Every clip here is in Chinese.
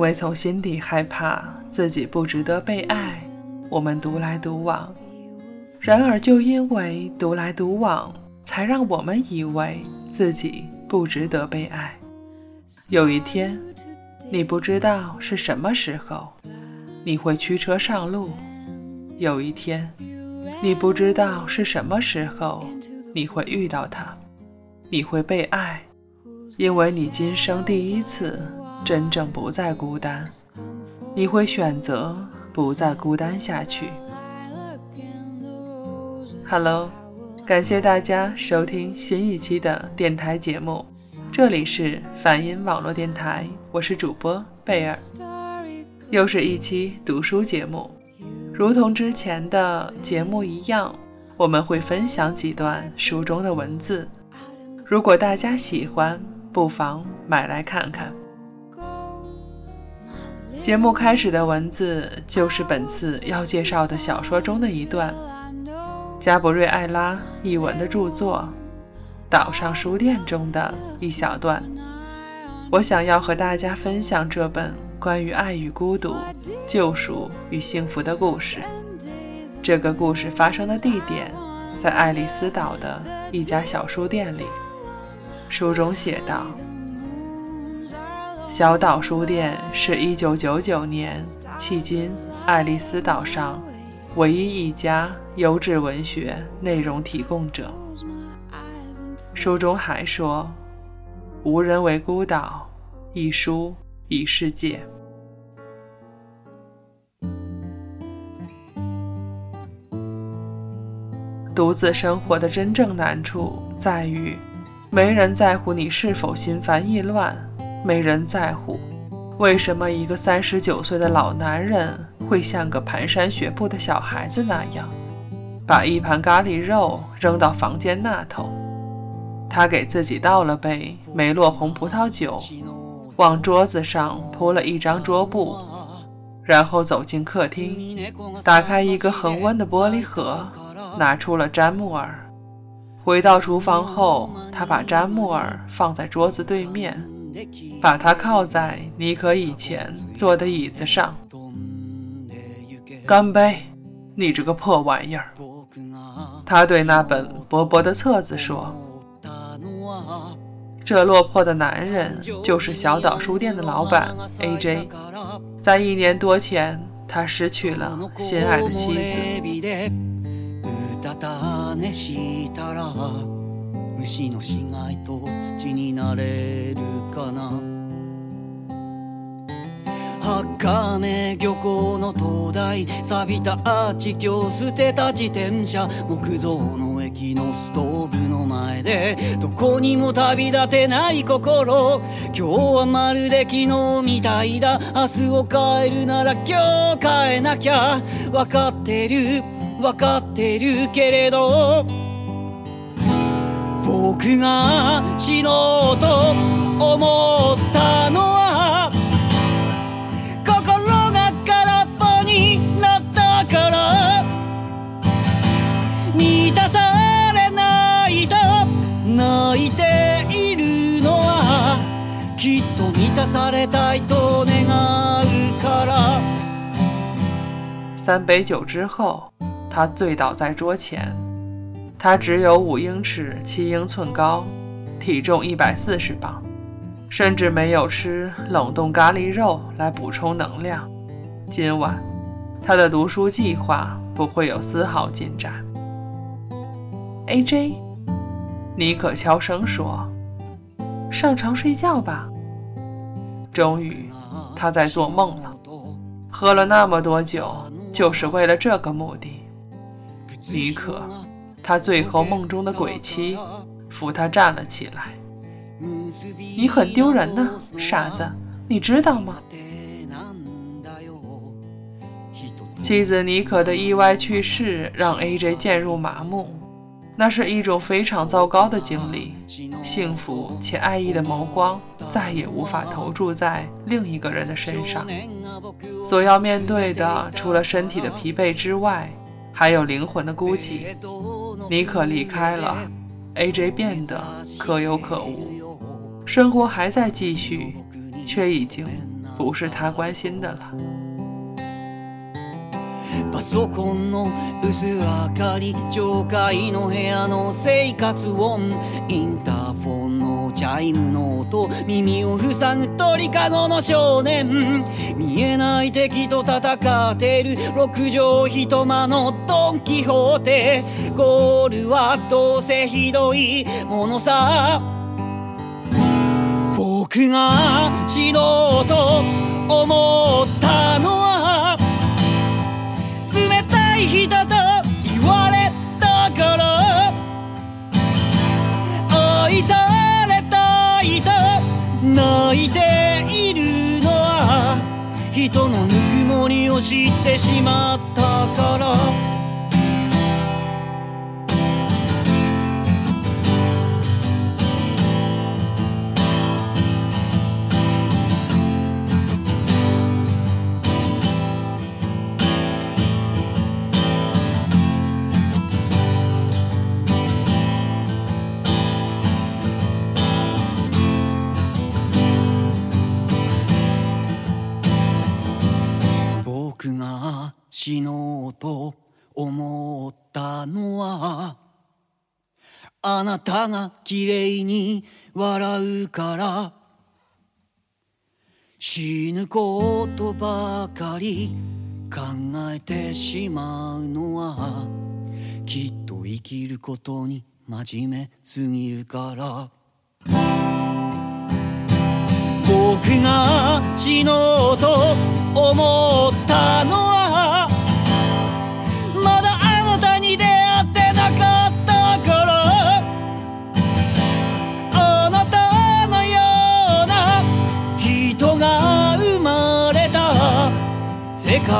因为从心底害怕自己不值得被爱，我们独来独往。然而，就因为独来独往，才让我们以为自己不值得被爱。有一天，你不知道是什么时候，你会驱车上路；有一天，你不知道是什么时候，你会遇到他，你会被爱，因为你今生第一次真正不再孤单，你会选择不再孤单下去。Hello，感谢大家收听新一期的电台节目，这里是梵音网络电台，我是主播贝尔，又是一期读书节目。如同之前的节目一样，我们会分享几段书中的文字，如果大家喜欢，不妨买来看看。节目开始的文字就是本次要介绍的小说中的一段。加布瑞艾拉译文的著作《岛上书店》中的一小段，我想要和大家分享这本关于爱与孤独、救赎与幸福的故事。这个故事发生的地点在爱丽丝岛的一家小书店里。书中写道：“小岛书店是一九九九年迄今爱丽丝岛上。”唯一一家优质文学内容提供者。书中还说：“无人为孤岛，一书一世界。”独自生活的真正难处在于，没人在乎你是否心烦意乱，没人在乎。为什么一个三十九岁的老男人会像个蹒跚学步的小孩子那样，把一盘咖喱肉扔到房间那头？他给自己倒了杯梅洛红葡萄酒，往桌子上铺了一张桌布，然后走进客厅，打开一个恒温的玻璃盒，拿出了詹木尔。回到厨房后，他把詹木尔放在桌子对面。把他靠在你可以前坐的椅子上。干杯，你这个破玩意儿！他对那本薄薄的册子说：“这落魄的男人就是小岛书店的老板 A.J。在一年多前，他失去了心爱的妻子。”虫の死骸と土になれるかな。茜漁港の灯台錆びたアーチ今日捨てた自転車木造の駅のストーブの前でどこにも旅立てない心。今日はまるで昨日みたいだ。明日を変えるなら今日変えなきゃ。分かってる。分かってるけれど。僕が死のうと思ったのは心が空っぽになったから満たされないと泣いているのはきっと満たされたいと願うから三杯酒之后，他醉倒在桌前。他只有五英尺七英寸高，体重一百四十磅，甚至没有吃冷冻咖喱肉来补充能量。今晚，他的读书计划不会有丝毫进展。A.J. 尼可悄声说：“上床睡觉吧。”终于，他在做梦了。喝了那么多酒，就是为了这个目的。尼可。他最后梦中的鬼妻扶他站了起来。你很丢人呢，傻子，你知道吗？妻子妮可的意外去世让 A.J. 渐入麻木，那是一种非常糟糕的经历。幸福且爱意的眸光再也无法投注在另一个人的身上，所要面对的除了身体的疲惫之外，还有灵魂的孤寂。妮可离开了，A.J. 变得可有可无，生活还在继续，却已经 不是他关心的了。パソコンの薄明かり上階の部屋の生活音インターフォンの チャイムの音耳を塞ぐ鳥かごの少年。見えない敵と戦ってる。六畳一間のドン・キホーテ。ゴールはどうせひどいものさ。僕が死のうと思ったのは冷たい日だ泣いているのは人のぬくもりを知ってしまったから。と思ったのはあなたが綺麗に笑うから死ぬことばかり考えてしまうのはきっと生きることに真面目すぎるから。僕が死のうと思ったのは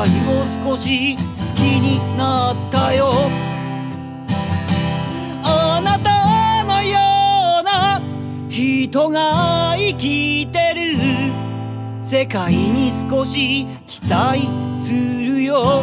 愛を少し好きになったよ。あなたのような人が生きてる。世界に少し期待するよ。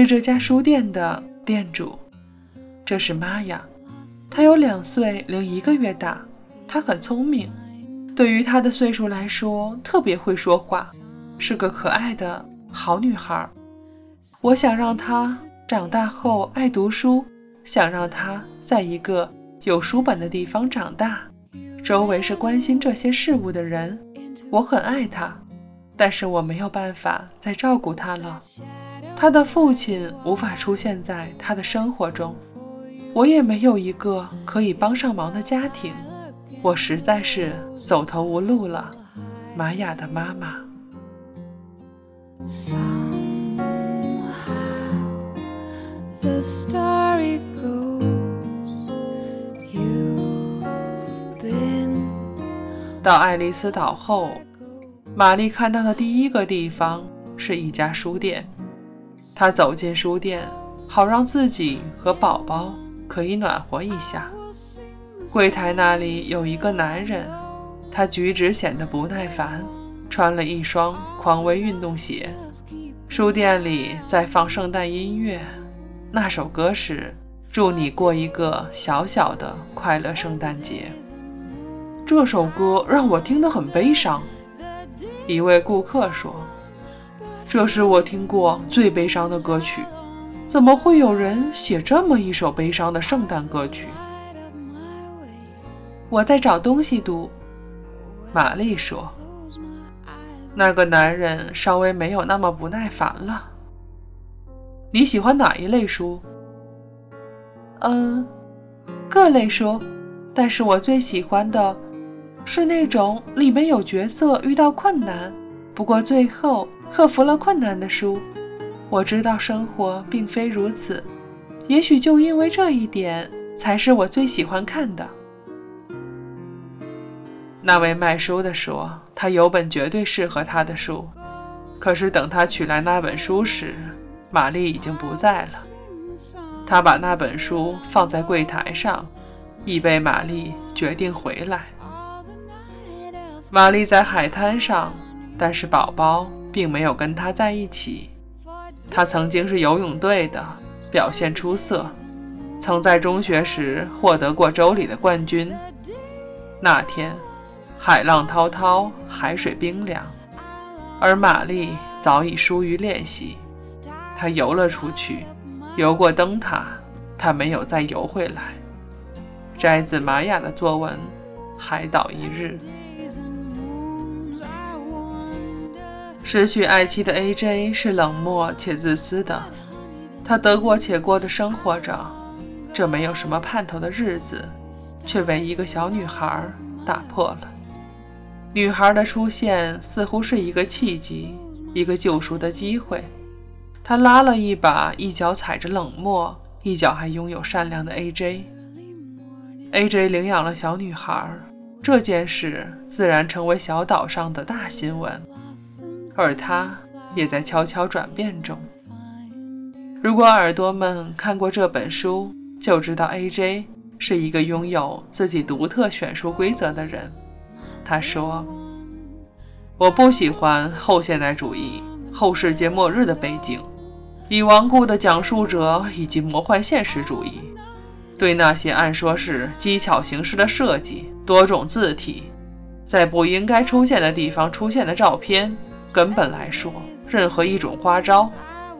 是这家书店的店主，这是玛雅，她有两岁零一个月大，她很聪明，对于她的岁数来说特别会说话，是个可爱的好女孩。我想让她长大后爱读书，想让她在一个有书本的地方长大，周围是关心这些事物的人。我很爱她，但是我没有办法再照顾她了。他的父亲无法出现在他的生活中，我也没有一个可以帮上忙的家庭，我实在是走投无路了。玛雅的妈妈。到爱丽丝岛后，玛丽看到的第一个地方是一家书店。他走进书店，好让自己和宝宝可以暖和一下。柜台那里有一个男人，他举止显得不耐烦，穿了一双匡威运动鞋。书店里在放圣诞音乐，那首歌是“祝你过一个小小的快乐圣诞节”。这首歌让我听得很悲伤。一位顾客说。这是我听过最悲伤的歌曲，怎么会有人写这么一首悲伤的圣诞歌曲？我在找东西读。玛丽说：“那个男人稍微没有那么不耐烦了。你喜欢哪一类书？”“嗯，各类书，但是我最喜欢的是那种里面有角色遇到困难，不过最后克服了困难的书。我知道生活并非如此，也许就因为这一点，才是我最喜欢看的。”那位卖书的说：“他有本绝对适合他的书。”可是等他取来那本书时，玛丽已经不在了。他把那本书放在柜台上，以备玛丽决定回来。玛丽在海滩上，但是宝宝并没有跟他在一起。他曾经是游泳队的，表现出色，曾在中学时获得过州里的冠军。那天。海浪滔滔，海水冰凉，而玛丽早已疏于练习。她游了出去，游过灯塔，她没有再游回来。摘自玛雅的作文《海岛一日》。失去爱妻的 A.J 是冷漠且自私的，他得过且过的生活着，这没有什么盼头的日子，却为一个小女孩打破了。女孩的出现似乎是一个契机，一个救赎的机会。他拉了一把，一脚踩着冷漠，一脚还拥有善良的 A.J。A.J 领养了小女孩，这件事自然成为小岛上的大新闻，而他也在悄悄转变中。如果耳朵们看过这本书，就知道 A.J 是一个拥有自己独特选书规则的人。他说：“我不喜欢后现代主义、后世界末日的背景，已顽固的讲述者以及魔幻现实主义。对那些按说是机巧形式的设计、多种字体，在不应该出现的地方出现的照片，根本来说，任何一种花招，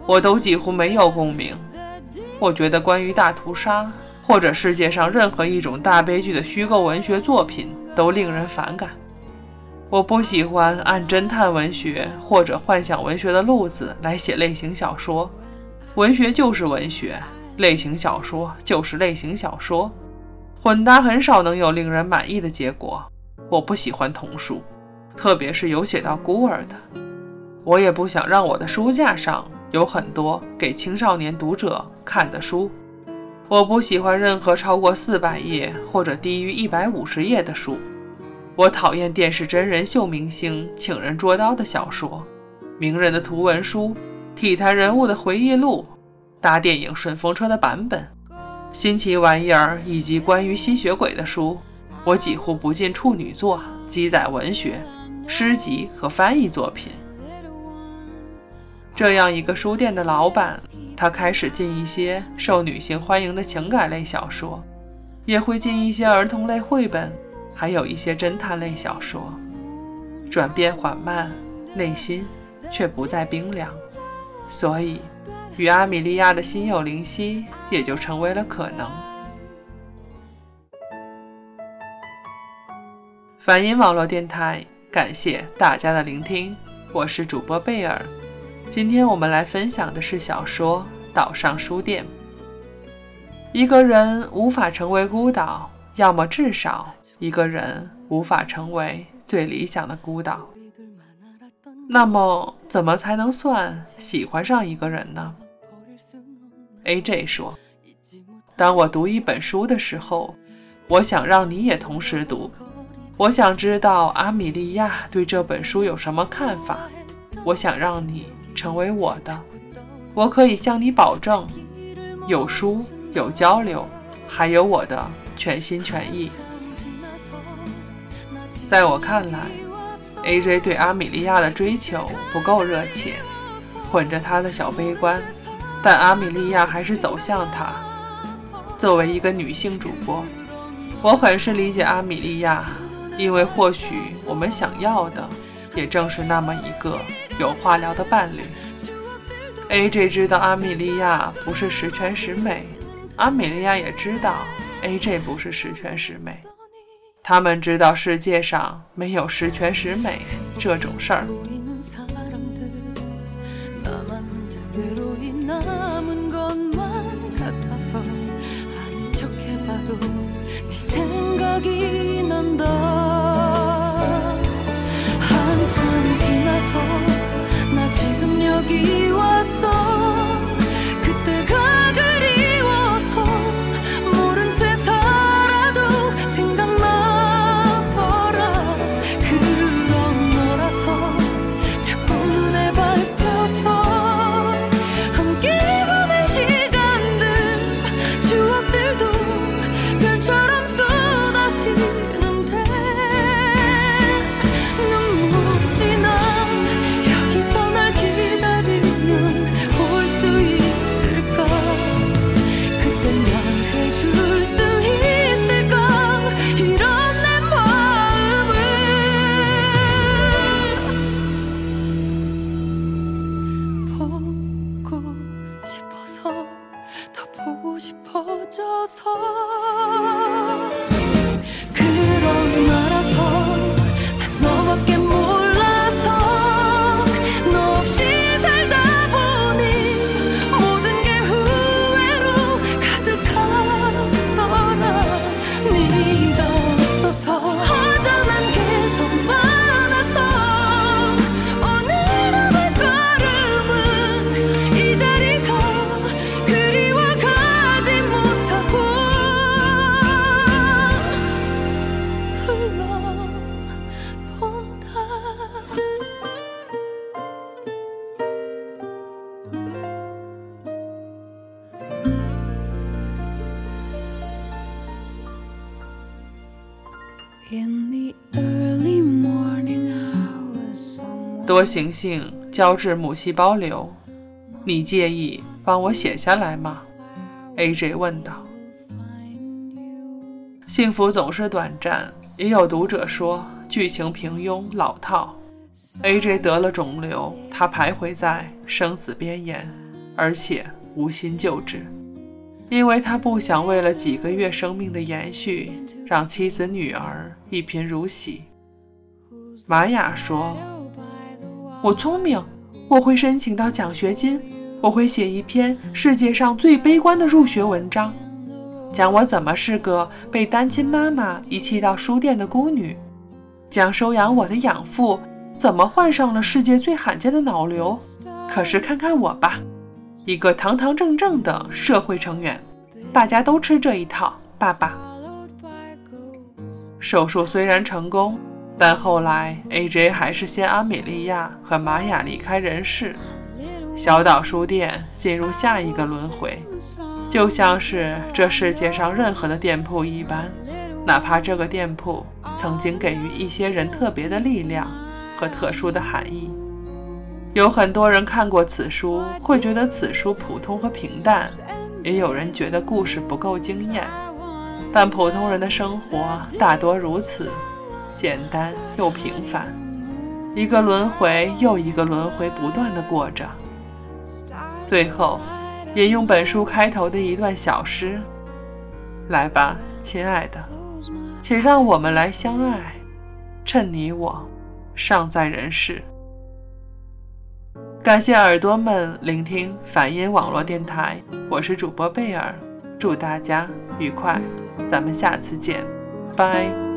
我都几乎没有共鸣。我觉得关于大屠杀或者世界上任何一种大悲剧的虚构文学作品。”都令人反感。我不喜欢按侦探文学或者幻想文学的路子来写类型小说。文学就是文学，类型小说就是类型小说，混搭很少能有令人满意的结果。我不喜欢童书，特别是有写到孤儿的。我也不想让我的书架上有很多给青少年读者看的书。我不喜欢任何超过四百页或者低于一百五十页的书。我讨厌电视真人秀明星请人捉刀的小说，名人的图文书，体坛人物的回忆录，搭电影顺风车的版本，新奇玩意儿以及关于吸血鬼的书。我几乎不进处女作、鸡仔文学、诗集和翻译作品。这样一个书店的老板。他开始进一些受女性欢迎的情感类小说，也会进一些儿童类绘本，还有一些侦探类小说。转变缓慢，内心却不再冰凉，所以与阿米莉亚的心有灵犀也就成为了可能。梵音网络电台，感谢大家的聆听，我是主播贝尔。今天我们来分享的是小说《岛上书店》。一个人无法成为孤岛，要么至少一个人无法成为最理想的孤岛。那么，怎么才能算喜欢上一个人呢？A.J. 说：“当我读一本书的时候，我想让你也同时读。我想知道阿米莉亚对这本书有什么看法。我想让你。”成为我的，我可以向你保证，有书有交流，还有我的全心全意。在我看来，A.J. 对阿米莉亚的追求不够热切，混着他的小悲观，但阿米莉亚还是走向他。作为一个女性主播，我很是理解阿米莉亚，因为或许我们想要的，也正是那么一个。有话聊的伴侣，A.J. 知道阿米莉亚不是十全十美，阿米莉亚也知道 A.J. 不是十全十美。他们知道世界上没有十全十美这种事儿。 나 지금 여기 와. 多行性交织母细胞瘤，你介意帮我写下来吗？A.J. 问道。幸福总是短暂，也有读者说剧情平庸老套。A.J. 得了肿瘤，他徘徊在生死边缘，而且无心救治，因为他不想为了几个月生命的延续，让妻子女儿一贫如洗。玛雅说。我聪明，我会申请到奖学金，我会写一篇世界上最悲观的入学文章，讲我怎么是个被单亲妈妈遗弃到书店的孤女，讲收养我的养父怎么患上了世界最罕见的脑瘤。可是看看我吧，一个堂堂正正的社会成员，大家都吃这一套。爸爸，手术虽然成功。但后来，A.J. 还是先阿米莉亚和玛雅离开人世，小岛书店进入下一个轮回，就像是这世界上任何的店铺一般，哪怕这个店铺曾经给予一些人特别的力量和特殊的含义。有很多人看过此书，会觉得此书普通和平淡，也有人觉得故事不够惊艳，但普通人的生活大多如此。简单又平凡，一个轮回又一个轮回，不断的过着。最后，引用本书开头的一段小诗：“来吧，亲爱的，请让我们来相爱，趁你我尚在人世。”感谢耳朵们聆听梵音网络电台，我是主播贝尔，祝大家愉快，咱们下次见，拜。